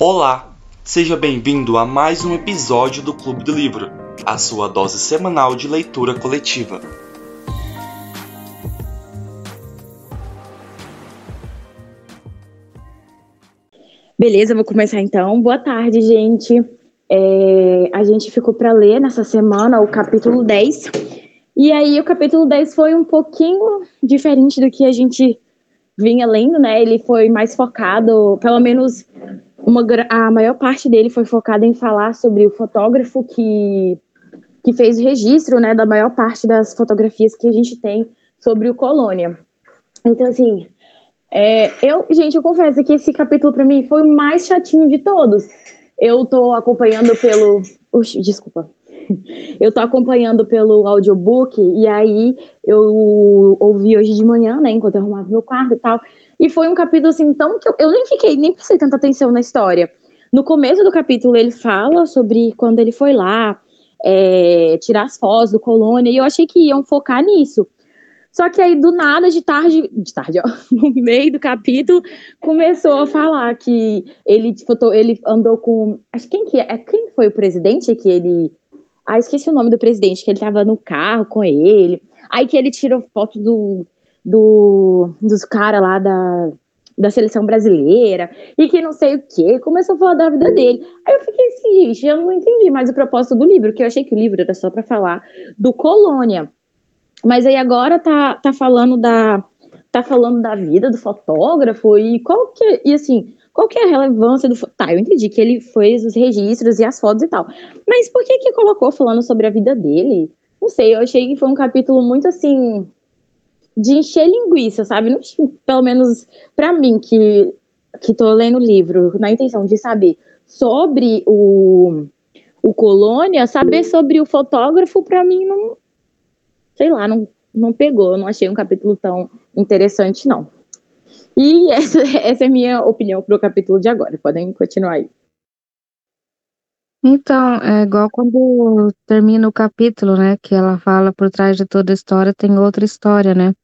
Olá, seja bem-vindo a mais um episódio do Clube do Livro, a sua dose semanal de leitura coletiva. Beleza, vou começar então. Boa tarde, gente. É, a gente ficou para ler nessa semana o capítulo 10. E aí, o capítulo 10 foi um pouquinho diferente do que a gente vinha lendo, né? Ele foi mais focado, pelo menos uma, a maior parte dele foi focada em falar sobre o fotógrafo que, que fez o registro, né, da maior parte das fotografias que a gente tem sobre o Colônia. Então, assim, é, eu, gente, eu confesso que esse capítulo para mim foi o mais chatinho de todos. Eu tô acompanhando pelo, Ux, desculpa. Eu tô acompanhando pelo audiobook e aí eu ouvi hoje de manhã, né, enquanto eu arrumava meu quarto e tal. E foi um capítulo assim tão que eu, eu nem fiquei, nem prestei tanta atenção na história. No começo do capítulo ele fala sobre quando ele foi lá é, tirar as fotos do colônia e eu achei que iam focar nisso. Só que aí do nada, de tarde, de tarde, ó, no meio do capítulo, começou a falar que ele, ele andou com, acho quem que é, quem foi o presidente que ele, ah, esqueci o nome do presidente, que ele tava no carro com ele. Aí que ele tirou foto do do, dos caras lá da, da seleção brasileira e que não sei o que, começou a falar da vida dele. Aí eu fiquei assim, gente, eu não entendi mais o propósito do livro, que eu achei que o livro era só para falar do Colônia. Mas aí agora tá, tá falando da tá falando da vida do fotógrafo e qual que é, e assim, qual que é a relevância do tá, eu entendi que ele fez os registros e as fotos e tal. Mas por que que colocou falando sobre a vida dele? Não sei, eu achei que foi um capítulo muito assim, de encher linguiça, sabe? Não, pelo menos para mim, que, que tô lendo o livro, na intenção de saber sobre o, o Colônia, saber sobre o fotógrafo, para mim, não. Sei lá, não, não pegou. Não achei um capítulo tão interessante, não. E essa, essa é a minha opinião pro capítulo de agora. Podem continuar aí. Então, é igual quando termina o capítulo, né? Que ela fala por trás de toda a história tem outra história, né?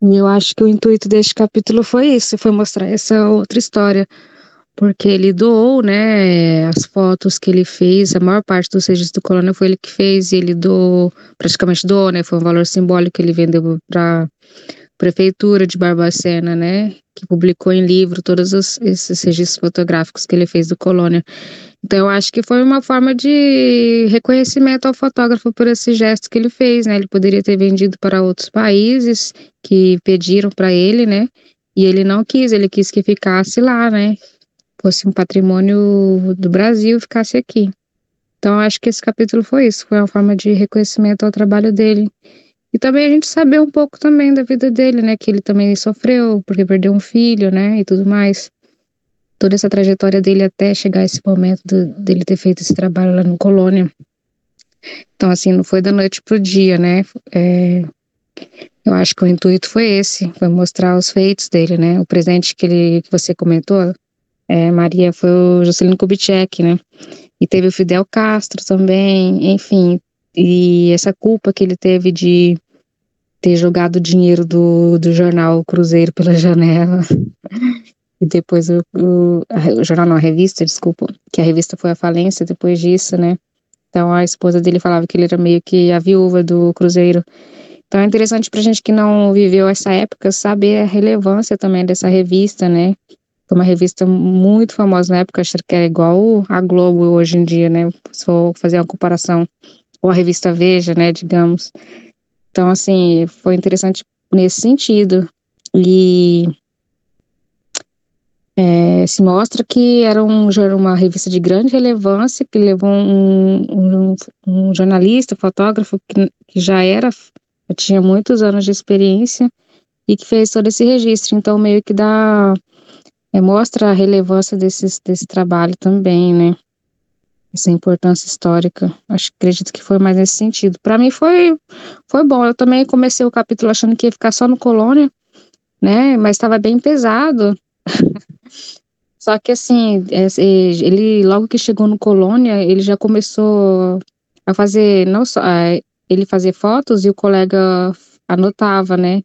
E eu acho que o intuito deste capítulo foi isso, foi mostrar essa outra história, porque ele doou, né, as fotos que ele fez, a maior parte dos registros do Colônia foi ele que fez, e ele doou, praticamente doou, né, foi um valor simbólico que ele vendeu para prefeitura de Barbacena, né, que publicou em livro todos os, esses registros fotográficos que ele fez do Colônia. Então, eu acho que foi uma forma de reconhecimento ao fotógrafo por esse gesto que ele fez, né? Ele poderia ter vendido para outros países que pediram para ele, né? E ele não quis, ele quis que ficasse lá, né? Fosse um patrimônio do Brasil, ficasse aqui. Então, eu acho que esse capítulo foi isso, foi uma forma de reconhecimento ao trabalho dele. E também a gente saber um pouco também da vida dele, né? Que ele também sofreu, porque perdeu um filho, né? E tudo mais toda essa trajetória dele até chegar esse momento dele ter feito esse trabalho lá no Colônia. Então, assim, não foi da noite pro dia, né? É, eu acho que o intuito foi esse, foi mostrar os feitos dele, né? O presente que, ele, que você comentou, é, Maria, foi o Juscelino Kubitschek, né? E teve o Fidel Castro também, enfim. E essa culpa que ele teve de ter jogado o dinheiro do, do jornal Cruzeiro pela janela e depois o, o, o, jornal, não, a revista, desculpa, que a revista foi à falência depois disso, né? Então a esposa dele falava que ele era meio que a viúva do Cruzeiro. Então é interessante pra gente que não viveu essa época saber a relevância também dessa revista, né? Foi uma revista muito famosa na época, acho que era igual a Globo hoje em dia, né? Se for fazer uma comparação, ou a revista Veja, né, digamos. Então, assim, foi interessante nesse sentido. E é, se mostra que era um, uma revista de grande relevância, que levou um, um, um jornalista, fotógrafo, que, que, já era, já tinha muitos anos de experiência e que fez todo esse registro. Então, meio que dá, é, mostra a relevância desse, desse trabalho também, né? Essa importância histórica. Acho, acredito que foi mais nesse sentido. Para mim foi, foi bom. Eu também comecei o capítulo achando que ia ficar só no Colônia, né? Mas estava bem pesado. Só que assim, é, é, ele logo que chegou no Colônia, ele já começou a fazer, não só, ele fazer fotos e o colega anotava, né?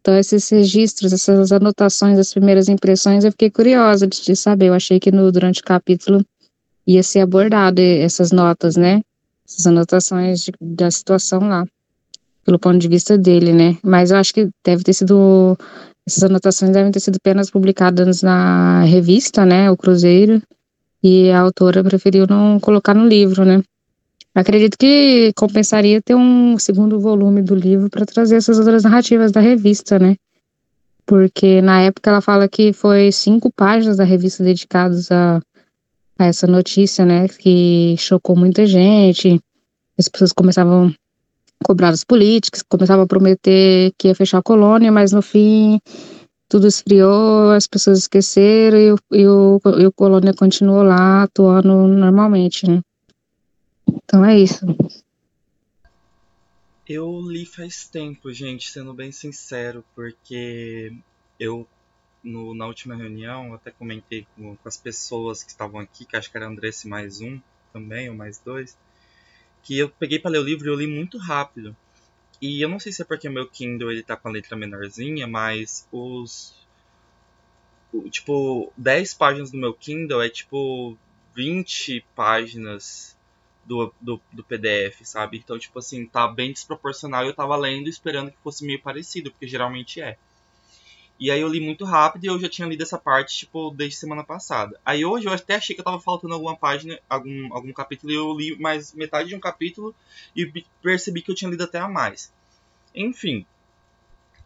Então, esses registros, essas anotações, as primeiras impressões, eu fiquei curiosa de, saber. Eu achei que no, durante o capítulo ia ser abordado essas notas, né? Essas anotações de, da situação lá, pelo ponto de vista dele, né? Mas eu acho que deve ter sido. Essas anotações devem ter sido apenas publicadas na revista, né? O Cruzeiro. E a autora preferiu não colocar no livro, né? Acredito que compensaria ter um segundo volume do livro para trazer essas outras narrativas da revista, né? Porque na época ela fala que foi cinco páginas da revista dedicadas a, a essa notícia, né? Que chocou muita gente. As pessoas começavam cobrar os políticos, começavam a prometer que ia fechar a colônia, mas no fim tudo esfriou, as pessoas esqueceram e o, e o, e o colônia continuou lá atuando normalmente, né? Então é isso. Eu li faz tempo, gente, sendo bem sincero, porque eu no, na última reunião até comentei com, com, as pessoas que estavam aqui, que acho que era Andresse mais um também, ou mais dois, que eu peguei para ler o livro e eu li muito rápido. E eu não sei se é porque meu Kindle ele tá com a letra menorzinha, mas os. Tipo, 10 páginas do meu Kindle é tipo 20 páginas do, do, do, PDF, sabe? Então, tipo assim, tá bem desproporcional. Eu tava lendo esperando que fosse meio parecido, porque geralmente é. E aí eu li muito rápido e eu já tinha lido essa parte, tipo, desde semana passada. Aí hoje eu até achei que eu tava faltando alguma página, algum, algum capítulo, e eu li mais metade de um capítulo e percebi que eu tinha lido até a mais. Enfim.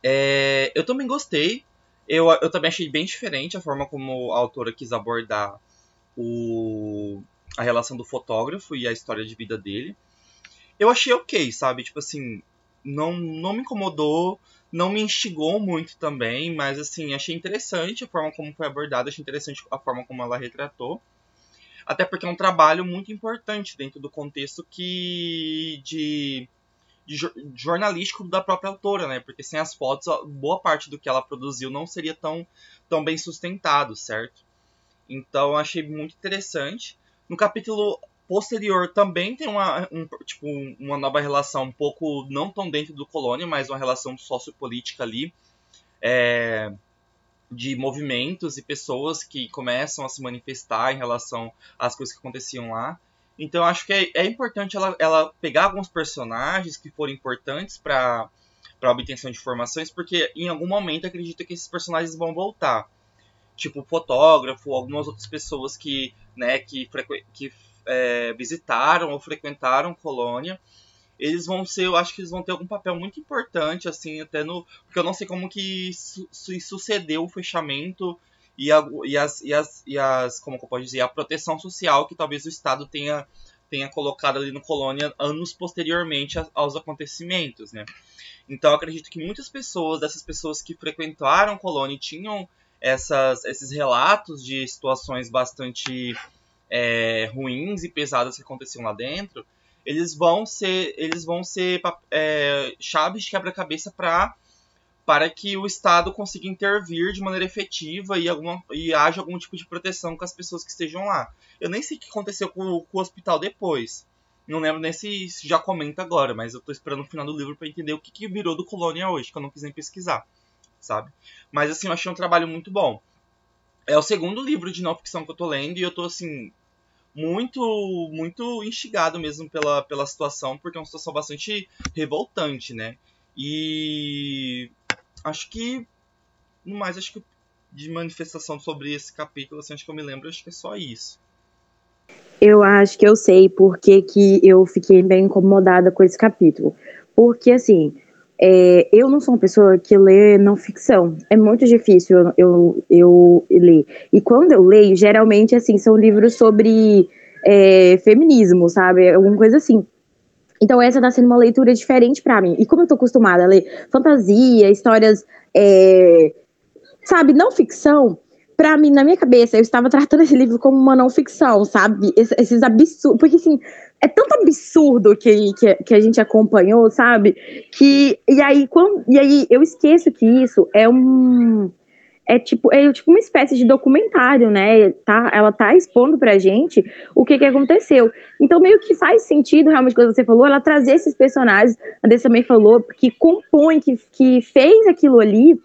É, eu também gostei. Eu, eu também achei bem diferente a forma como a autora quis abordar o, a relação do fotógrafo e a história de vida dele. Eu achei ok, sabe? Tipo assim, não, não me incomodou, não me instigou muito também, mas assim, achei interessante a forma como foi abordada, achei interessante a forma como ela retratou. Até porque é um trabalho muito importante dentro do contexto que de, de jornalístico da própria autora, né? Porque sem as fotos, boa parte do que ela produziu não seria tão, tão bem sustentado, certo? Então achei muito interessante. No capítulo posterior também tem uma, um, tipo, uma nova relação, um pouco não tão dentro do colônia, mas uma relação sociopolítica ali. É, de movimentos e pessoas que começam a se manifestar em relação às coisas que aconteciam lá. Então acho que é, é importante ela, ela, pegar alguns personagens que foram importantes para a obtenção de informações, porque em algum momento acredita que esses personagens vão voltar. Tipo fotógrafo, algumas outras pessoas que né, que, que é, visitaram ou frequentaram Colônia, eles vão ser, eu acho que eles vão ter algum papel muito importante, assim, até no. Porque eu não sei como que su sucedeu o fechamento e, a, e, as, e, as, e as. Como eu posso dizer? A proteção social que talvez o Estado tenha, tenha colocado ali no Colônia anos posteriormente aos acontecimentos, né? Então acredito que muitas pessoas, dessas pessoas que frequentaram Colônia tinham essas, esses relatos de situações bastante é, ruins e pesadas que aconteciam lá dentro, eles vão ser, eles vão ser é, chaves de quebra-cabeça para para que o Estado consiga intervir de maneira efetiva e, alguma, e haja algum tipo de proteção com as pessoas que estejam lá. Eu nem sei o que aconteceu com, com o hospital depois. Não lembro nem se, já comenta agora, mas eu estou esperando o final do livro para entender o que, que virou do Colônia hoje, que eu não quis nem pesquisar sabe? Mas assim, eu achei um trabalho muito bom. É o segundo livro de não ficção que eu tô lendo e eu tô assim muito muito instigado mesmo pela, pela situação, porque é uma situação bastante revoltante, né? E acho que no mais acho que de manifestação sobre esse capítulo, assim, acho que eu me lembro, acho que é só isso. Eu acho que eu sei porque que eu fiquei bem incomodada com esse capítulo. Porque, assim, é, eu não sou uma pessoa que lê não ficção. É muito difícil eu, eu, eu ler. E quando eu leio, geralmente, assim, são livros sobre é, feminismo, sabe? Alguma coisa assim. Então, essa tá sendo uma leitura diferente para mim. E como eu tô acostumada a ler fantasia, histórias, é, sabe, não ficção, para mim, na minha cabeça, eu estava tratando esse livro como uma não ficção, sabe? Esses absurdos. Porque, assim, é tanto absurdo que, que, que, a gente acompanhou, sabe? Que e aí quando e aí eu esqueço que isso é um é tipo, é tipo uma espécie de documentário, né? Tá, ela tá expondo pra gente o que que aconteceu. Então, meio que faz sentido, realmente, quando você falou, ela trazer esses personagens, a Andressa também falou, que compõe, que, que fez aquilo ali,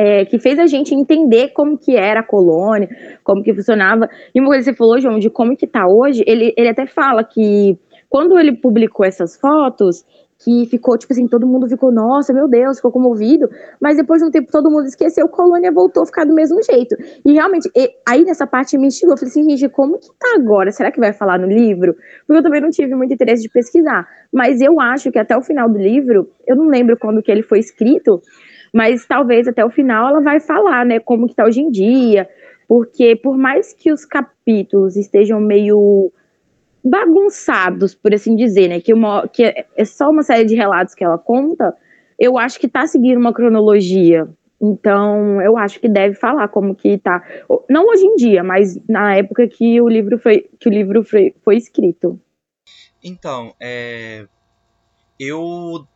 é, que fez a gente entender como que era a colônia, como que funcionava. E uma coisa que você falou, João, de como que tá hoje, ele, ele até fala que quando ele publicou essas fotos, que ficou, tipo assim, todo mundo ficou, nossa, meu Deus, ficou comovido, mas depois de um tempo todo mundo esqueceu, Colônia voltou a ficar do mesmo jeito. E realmente, e, aí nessa parte me instigou, eu falei assim, gente, como que tá agora? Será que vai falar no livro? Porque eu também não tive muito interesse de pesquisar, mas eu acho que até o final do livro, eu não lembro quando que ele foi escrito, mas talvez até o final ela vai falar, né, como que tá hoje em dia, porque por mais que os capítulos estejam meio bagunçados, por assim dizer, né? Que, uma, que é só uma série de relatos que ela conta, eu acho que tá seguindo uma cronologia. Então, eu acho que deve falar como que tá. Não hoje em dia, mas na época que o livro foi, que o livro foi, foi escrito. Então, é, eu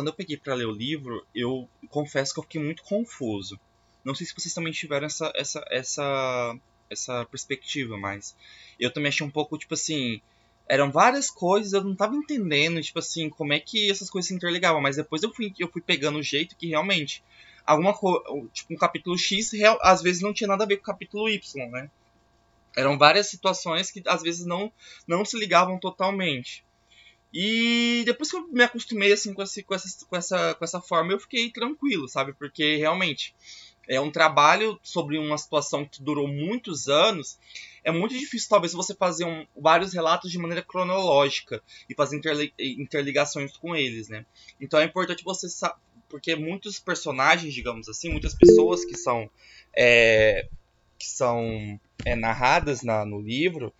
quando eu peguei para ler o livro, eu confesso que eu fiquei muito confuso. Não sei se vocês também tiveram essa, essa, essa, essa perspectiva, mas eu também achei um pouco, tipo assim, eram várias coisas, eu não tava entendendo, tipo assim, como é que essas coisas se interligavam, mas depois eu fui, eu fui pegando o jeito que realmente alguma coisa, tipo um capítulo X, real, às vezes não tinha nada a ver com o capítulo Y, né? Eram várias situações que às vezes não, não se ligavam totalmente. E depois que eu me acostumei assim com, esse, com, essa, com, essa, com essa forma, eu fiquei tranquilo, sabe? Porque realmente é um trabalho sobre uma situação que durou muitos anos. É muito difícil, talvez, você fazer um, vários relatos de maneira cronológica e fazer interli interligações com eles, né? Então é importante você saber, porque muitos personagens, digamos assim, muitas pessoas que são, é, que são é, narradas na, no livro,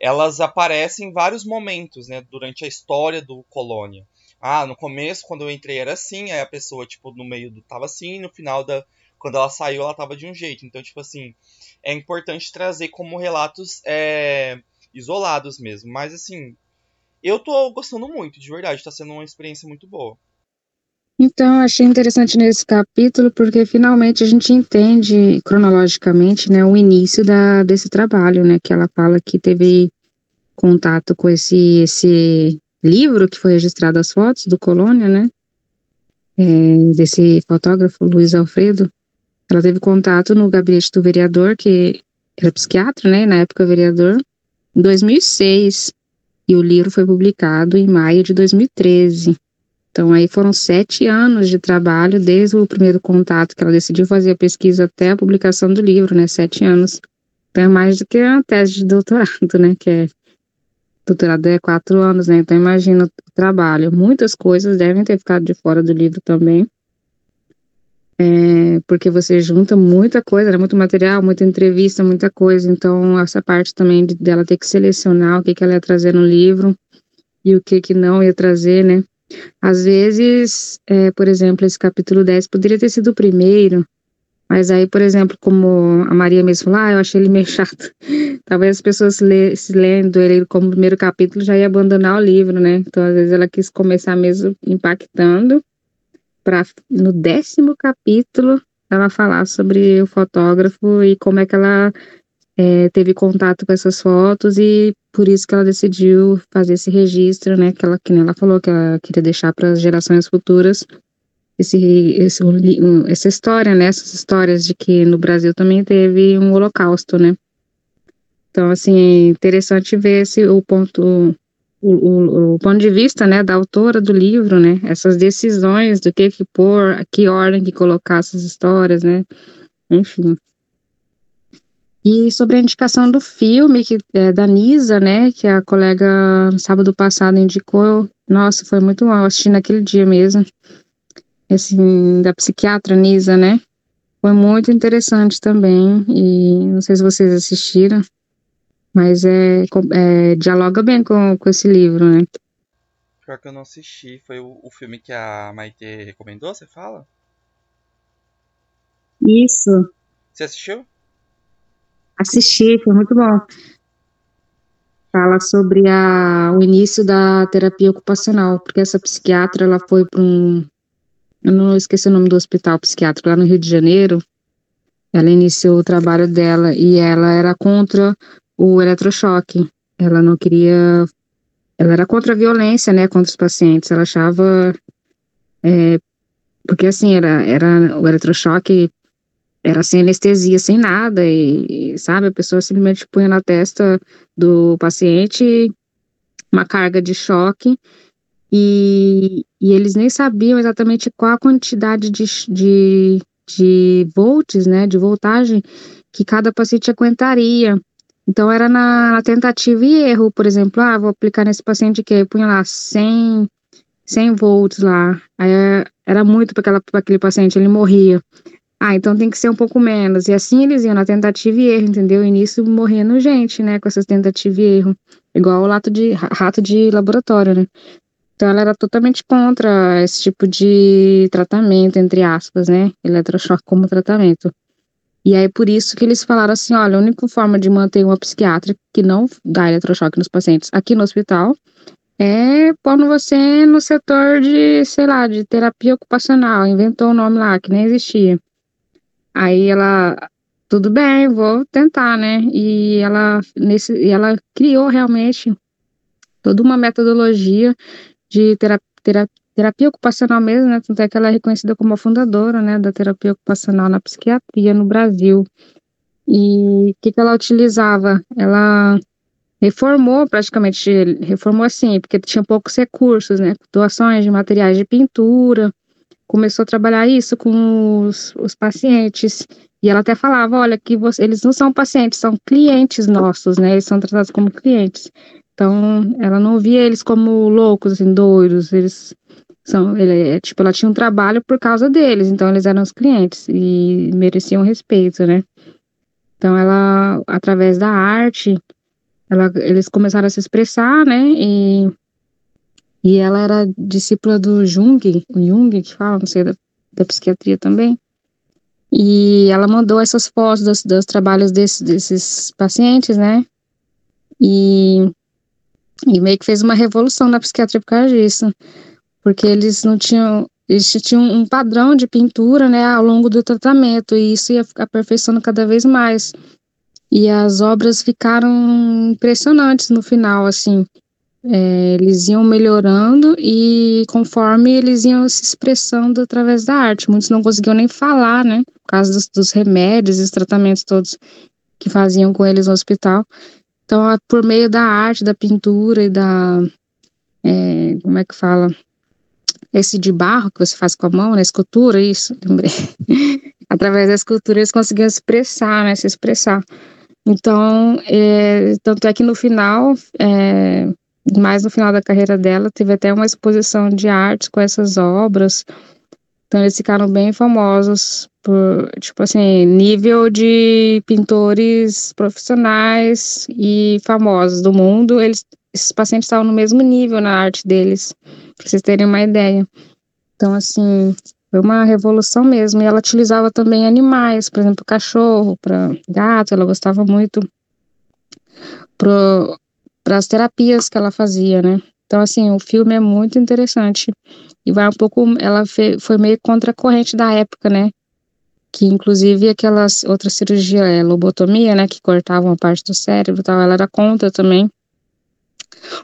elas aparecem em vários momentos, né, durante a história do Colônia. Ah, no começo, quando eu entrei era assim, aí a pessoa, tipo, no meio do tava assim, no final da, quando ela saiu, ela tava de um jeito. Então, tipo assim, é importante trazer como relatos é, isolados mesmo. Mas, assim, eu tô gostando muito, de verdade. Tá sendo uma experiência muito boa. Então, achei interessante nesse capítulo, porque finalmente a gente entende cronologicamente, né, o início da, desse trabalho, né, que ela fala que teve contato com esse, esse livro que foi registrado as fotos do Colônia, né, é, desse fotógrafo Luiz Alfredo, ela teve contato no gabinete do vereador, que era psiquiatra, né, na época vereador, em 2006, e o livro foi publicado em maio de 2013. Então, aí foram sete anos de trabalho, desde o primeiro contato que ela decidiu fazer a pesquisa até a publicação do livro, né, sete anos. Então, é mais do que uma tese de doutorado, né, que é, doutorado é quatro anos, né, então imagina o trabalho. Muitas coisas devem ter ficado de fora do livro também, é, porque você junta muita coisa, né, muito material, muita entrevista, muita coisa, então essa parte também de, dela ter que selecionar o que, que ela ia trazer no livro e o que que não ia trazer, né. Às vezes, é, por exemplo, esse capítulo 10 poderia ter sido o primeiro, mas aí, por exemplo, como a Maria mesmo falou, ah, eu achei ele meio chato. Talvez as pessoas se lendo ele como primeiro capítulo já ia abandonar o livro, né? Então, às vezes, ela quis começar mesmo impactando, para no décimo capítulo ela falar sobre o fotógrafo e como é que ela é, teve contato com essas fotos e por isso que ela decidiu fazer esse registro, né? Que ela, que ela falou que ela queria deixar para as gerações futuras esse, esse, essa história, né? Essas histórias de que no Brasil também teve um holocausto, né? Então, assim, é interessante ver esse, o ponto o, o, o, ponto de vista, né, da autora do livro, né, essas decisões do que que pôr, que ordem que colocar essas histórias, né, enfim. E sobre a indicação do filme que é da Nisa, né, que a colega sábado passado indicou, nossa, foi muito eu assisti naquele dia mesmo, assim, da psiquiatra Nisa, né, foi muito interessante também, e não sei se vocês assistiram, mas é, é, dialoga bem com, com esse livro, né? Pior que eu não assisti. Foi o, o filme que a Maite recomendou, você fala? Isso. Você assistiu? Assisti, foi muito bom. Fala sobre a, o início da terapia ocupacional, porque essa psiquiatra ela foi para um. Eu não esqueci o nome do hospital psiquiátrico lá no Rio de Janeiro, ela iniciou o trabalho dela e ela era contra o eletrochoque. Ela não queria. Ela era contra a violência, né, contra os pacientes. Ela achava. É, porque assim, era, era o eletrochoque era sem anestesia, sem nada, e, sabe, a pessoa simplesmente punha na testa do paciente uma carga de choque, e, e eles nem sabiam exatamente qual a quantidade de, de, de volts, né, de voltagem que cada paciente aguentaria. Então, era na, na tentativa e erro, por exemplo, ah, vou aplicar nesse paciente que punha lá 100, 100 volts lá, aí era muito para aquele paciente, ele morria. Ah, então tem que ser um pouco menos. E assim eles iam na tentativa e erro, entendeu? E nisso morrendo gente, né, com essas tentativas e erro. Igual o rato de, rato de laboratório, né? Então ela era totalmente contra esse tipo de tratamento, entre aspas, né? Eletrochoque como tratamento. E aí por isso que eles falaram assim, olha, a única forma de manter uma psiquiatra que não dá eletrochoque nos pacientes aqui no hospital é pondo você no setor de, sei lá, de terapia ocupacional. Inventou o um nome lá que nem existia. Aí ela, tudo bem, vou tentar, né? E ela, nesse, e ela criou realmente toda uma metodologia de terapia, terapia, terapia ocupacional mesmo, né? Tanto é que ela é reconhecida como a fundadora, né, da terapia ocupacional na psiquiatria no Brasil. E o que, que ela utilizava? Ela reformou praticamente, reformou assim, porque tinha poucos recursos, né? Doações de materiais de pintura, começou a trabalhar isso com os, os pacientes. E ela até falava, olha, que você, eles não são pacientes, são clientes nossos, né? Eles são tratados como clientes. Então, ela não via eles como loucos, assim, doidos. Eles são, ele, é, tipo, ela tinha um trabalho por causa deles, então eles eram os clientes e mereciam respeito, né? Então, ela, através da arte, ela, eles começaram a se expressar, né? E e ela era discípula do Jung, o Jung que fala, não sei, da, da psiquiatria também. E ela mandou essas fotos dos, dos trabalhos desse, desses pacientes, né? E, e meio que fez uma revolução na psiquiatria por causa disso. Porque eles não tinham. Eles tinham um padrão de pintura, né, ao longo do tratamento, e isso ia aperfeiçoando cada vez mais. E as obras ficaram impressionantes no final, assim. É, eles iam melhorando e conforme eles iam se expressando através da arte. Muitos não conseguiam nem falar, né? Por causa dos, dos remédios os tratamentos todos que faziam com eles no hospital. Então, por meio da arte, da pintura e da. É, como é que fala? Esse de barro que você faz com a mão, né? Escultura, isso, lembrei. Através da escultura eles conseguiam expressar, né? Se expressar. Então, é, tanto é que no final, é, mais no final da carreira dela, teve até uma exposição de arte com essas obras. Então eles ficaram bem famosos por, tipo assim, nível de pintores profissionais e famosos do mundo. Eles, esses pacientes estavam no mesmo nível na arte deles, para vocês terem uma ideia. Então, assim, foi uma revolução mesmo. E ela utilizava também animais, por exemplo, cachorro, para gato, ela gostava muito. Para as terapias que ela fazia, né? Então, assim, o filme é muito interessante. E vai um pouco. Ela foi meio contra a corrente da época, né? Que, inclusive, aquelas outras cirurgias, é, lobotomia, né? Que cortavam a parte do cérebro e tal, ela era contra também.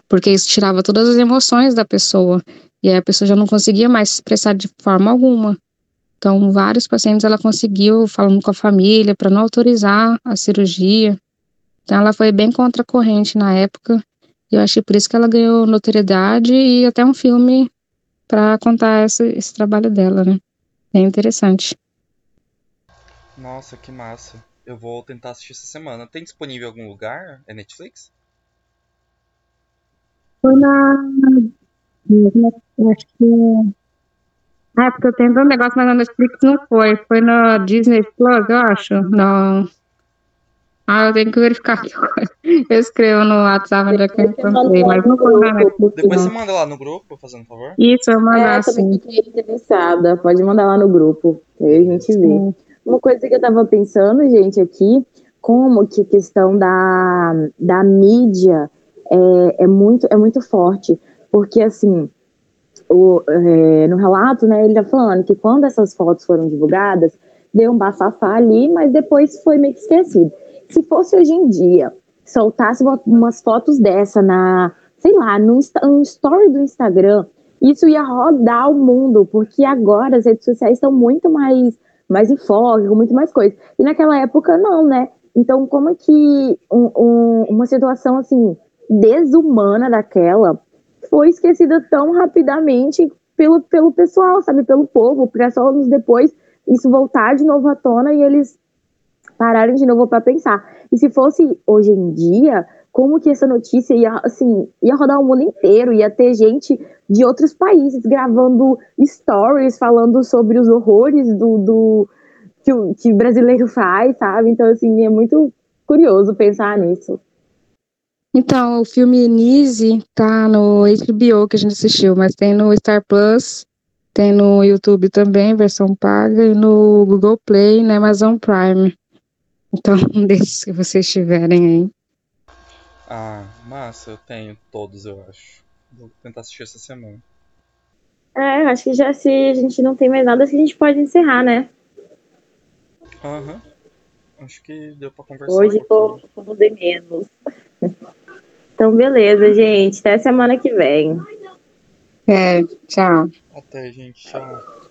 Porque isso tirava todas as emoções da pessoa. E aí a pessoa já não conseguia mais se expressar de forma alguma. Então, vários pacientes ela conseguiu, falando com a família, para não autorizar a cirurgia. Então ela foi bem contracorrente na época. E eu achei por isso que ela ganhou notoriedade e até um filme para contar esse, esse trabalho dela, né? É interessante. Nossa, que massa. Eu vou tentar assistir essa semana. Tem disponível em algum lugar? É Netflix? Foi na. Acho que. Ah, porque eu tenho um negócio, mas na Netflix não foi. Foi na Disney Plus, eu acho. Não. Ah, eu tenho que verificar Eu escrevo no WhatsApp onde é que eu encontrei, mas não vou nada. Depois você manda lá no grupo, fazendo favor. Isso, eu mando é, assim. Eu fiquei interessada. Pode mandar lá no grupo. Aí a gente vê. Sim. Uma coisa que eu tava pensando, gente, aqui, como que a questão da, da mídia é, é, muito, é muito forte. Porque, assim, o, é, no relato, né, ele tá falando que quando essas fotos foram divulgadas, deu um bafafá ali, mas depois foi meio que esquecido. Se fosse hoje em dia, soltasse uma, umas fotos dessa na, sei lá, no, no story do Instagram, isso ia rodar o mundo, porque agora as redes sociais estão muito mais, mais em foco, muito mais coisa. E naquela época, não, né? Então, como é que um, um, uma situação assim, desumana daquela foi esquecida tão rapidamente pelo, pelo pessoal, sabe? Pelo povo, para só anos depois isso voltar de novo à tona e eles pararem de novo para pensar. E se fosse hoje em dia, como que essa notícia ia, assim, ia rodar o mundo inteiro, ia ter gente de outros países gravando stories falando sobre os horrores do, do que o que brasileiro faz, sabe? Então, assim, é muito curioso pensar nisso. Então, o filme Nise tá no HBO que a gente assistiu, mas tem no Star Plus, tem no YouTube também, versão paga, e no Google Play, na Amazon Prime. Então, um desses que vocês tiverem aí. Ah, massa, eu tenho todos, eu acho. Vou tentar assistir essa semana. É, acho que já se a gente não tem mais nada, a gente pode encerrar, né? Aham. Uhum. Acho que deu pra conversar. Hoje vou, vou de menos. então, beleza, gente. Até semana que vem. É, tchau. Até, gente. Tchau.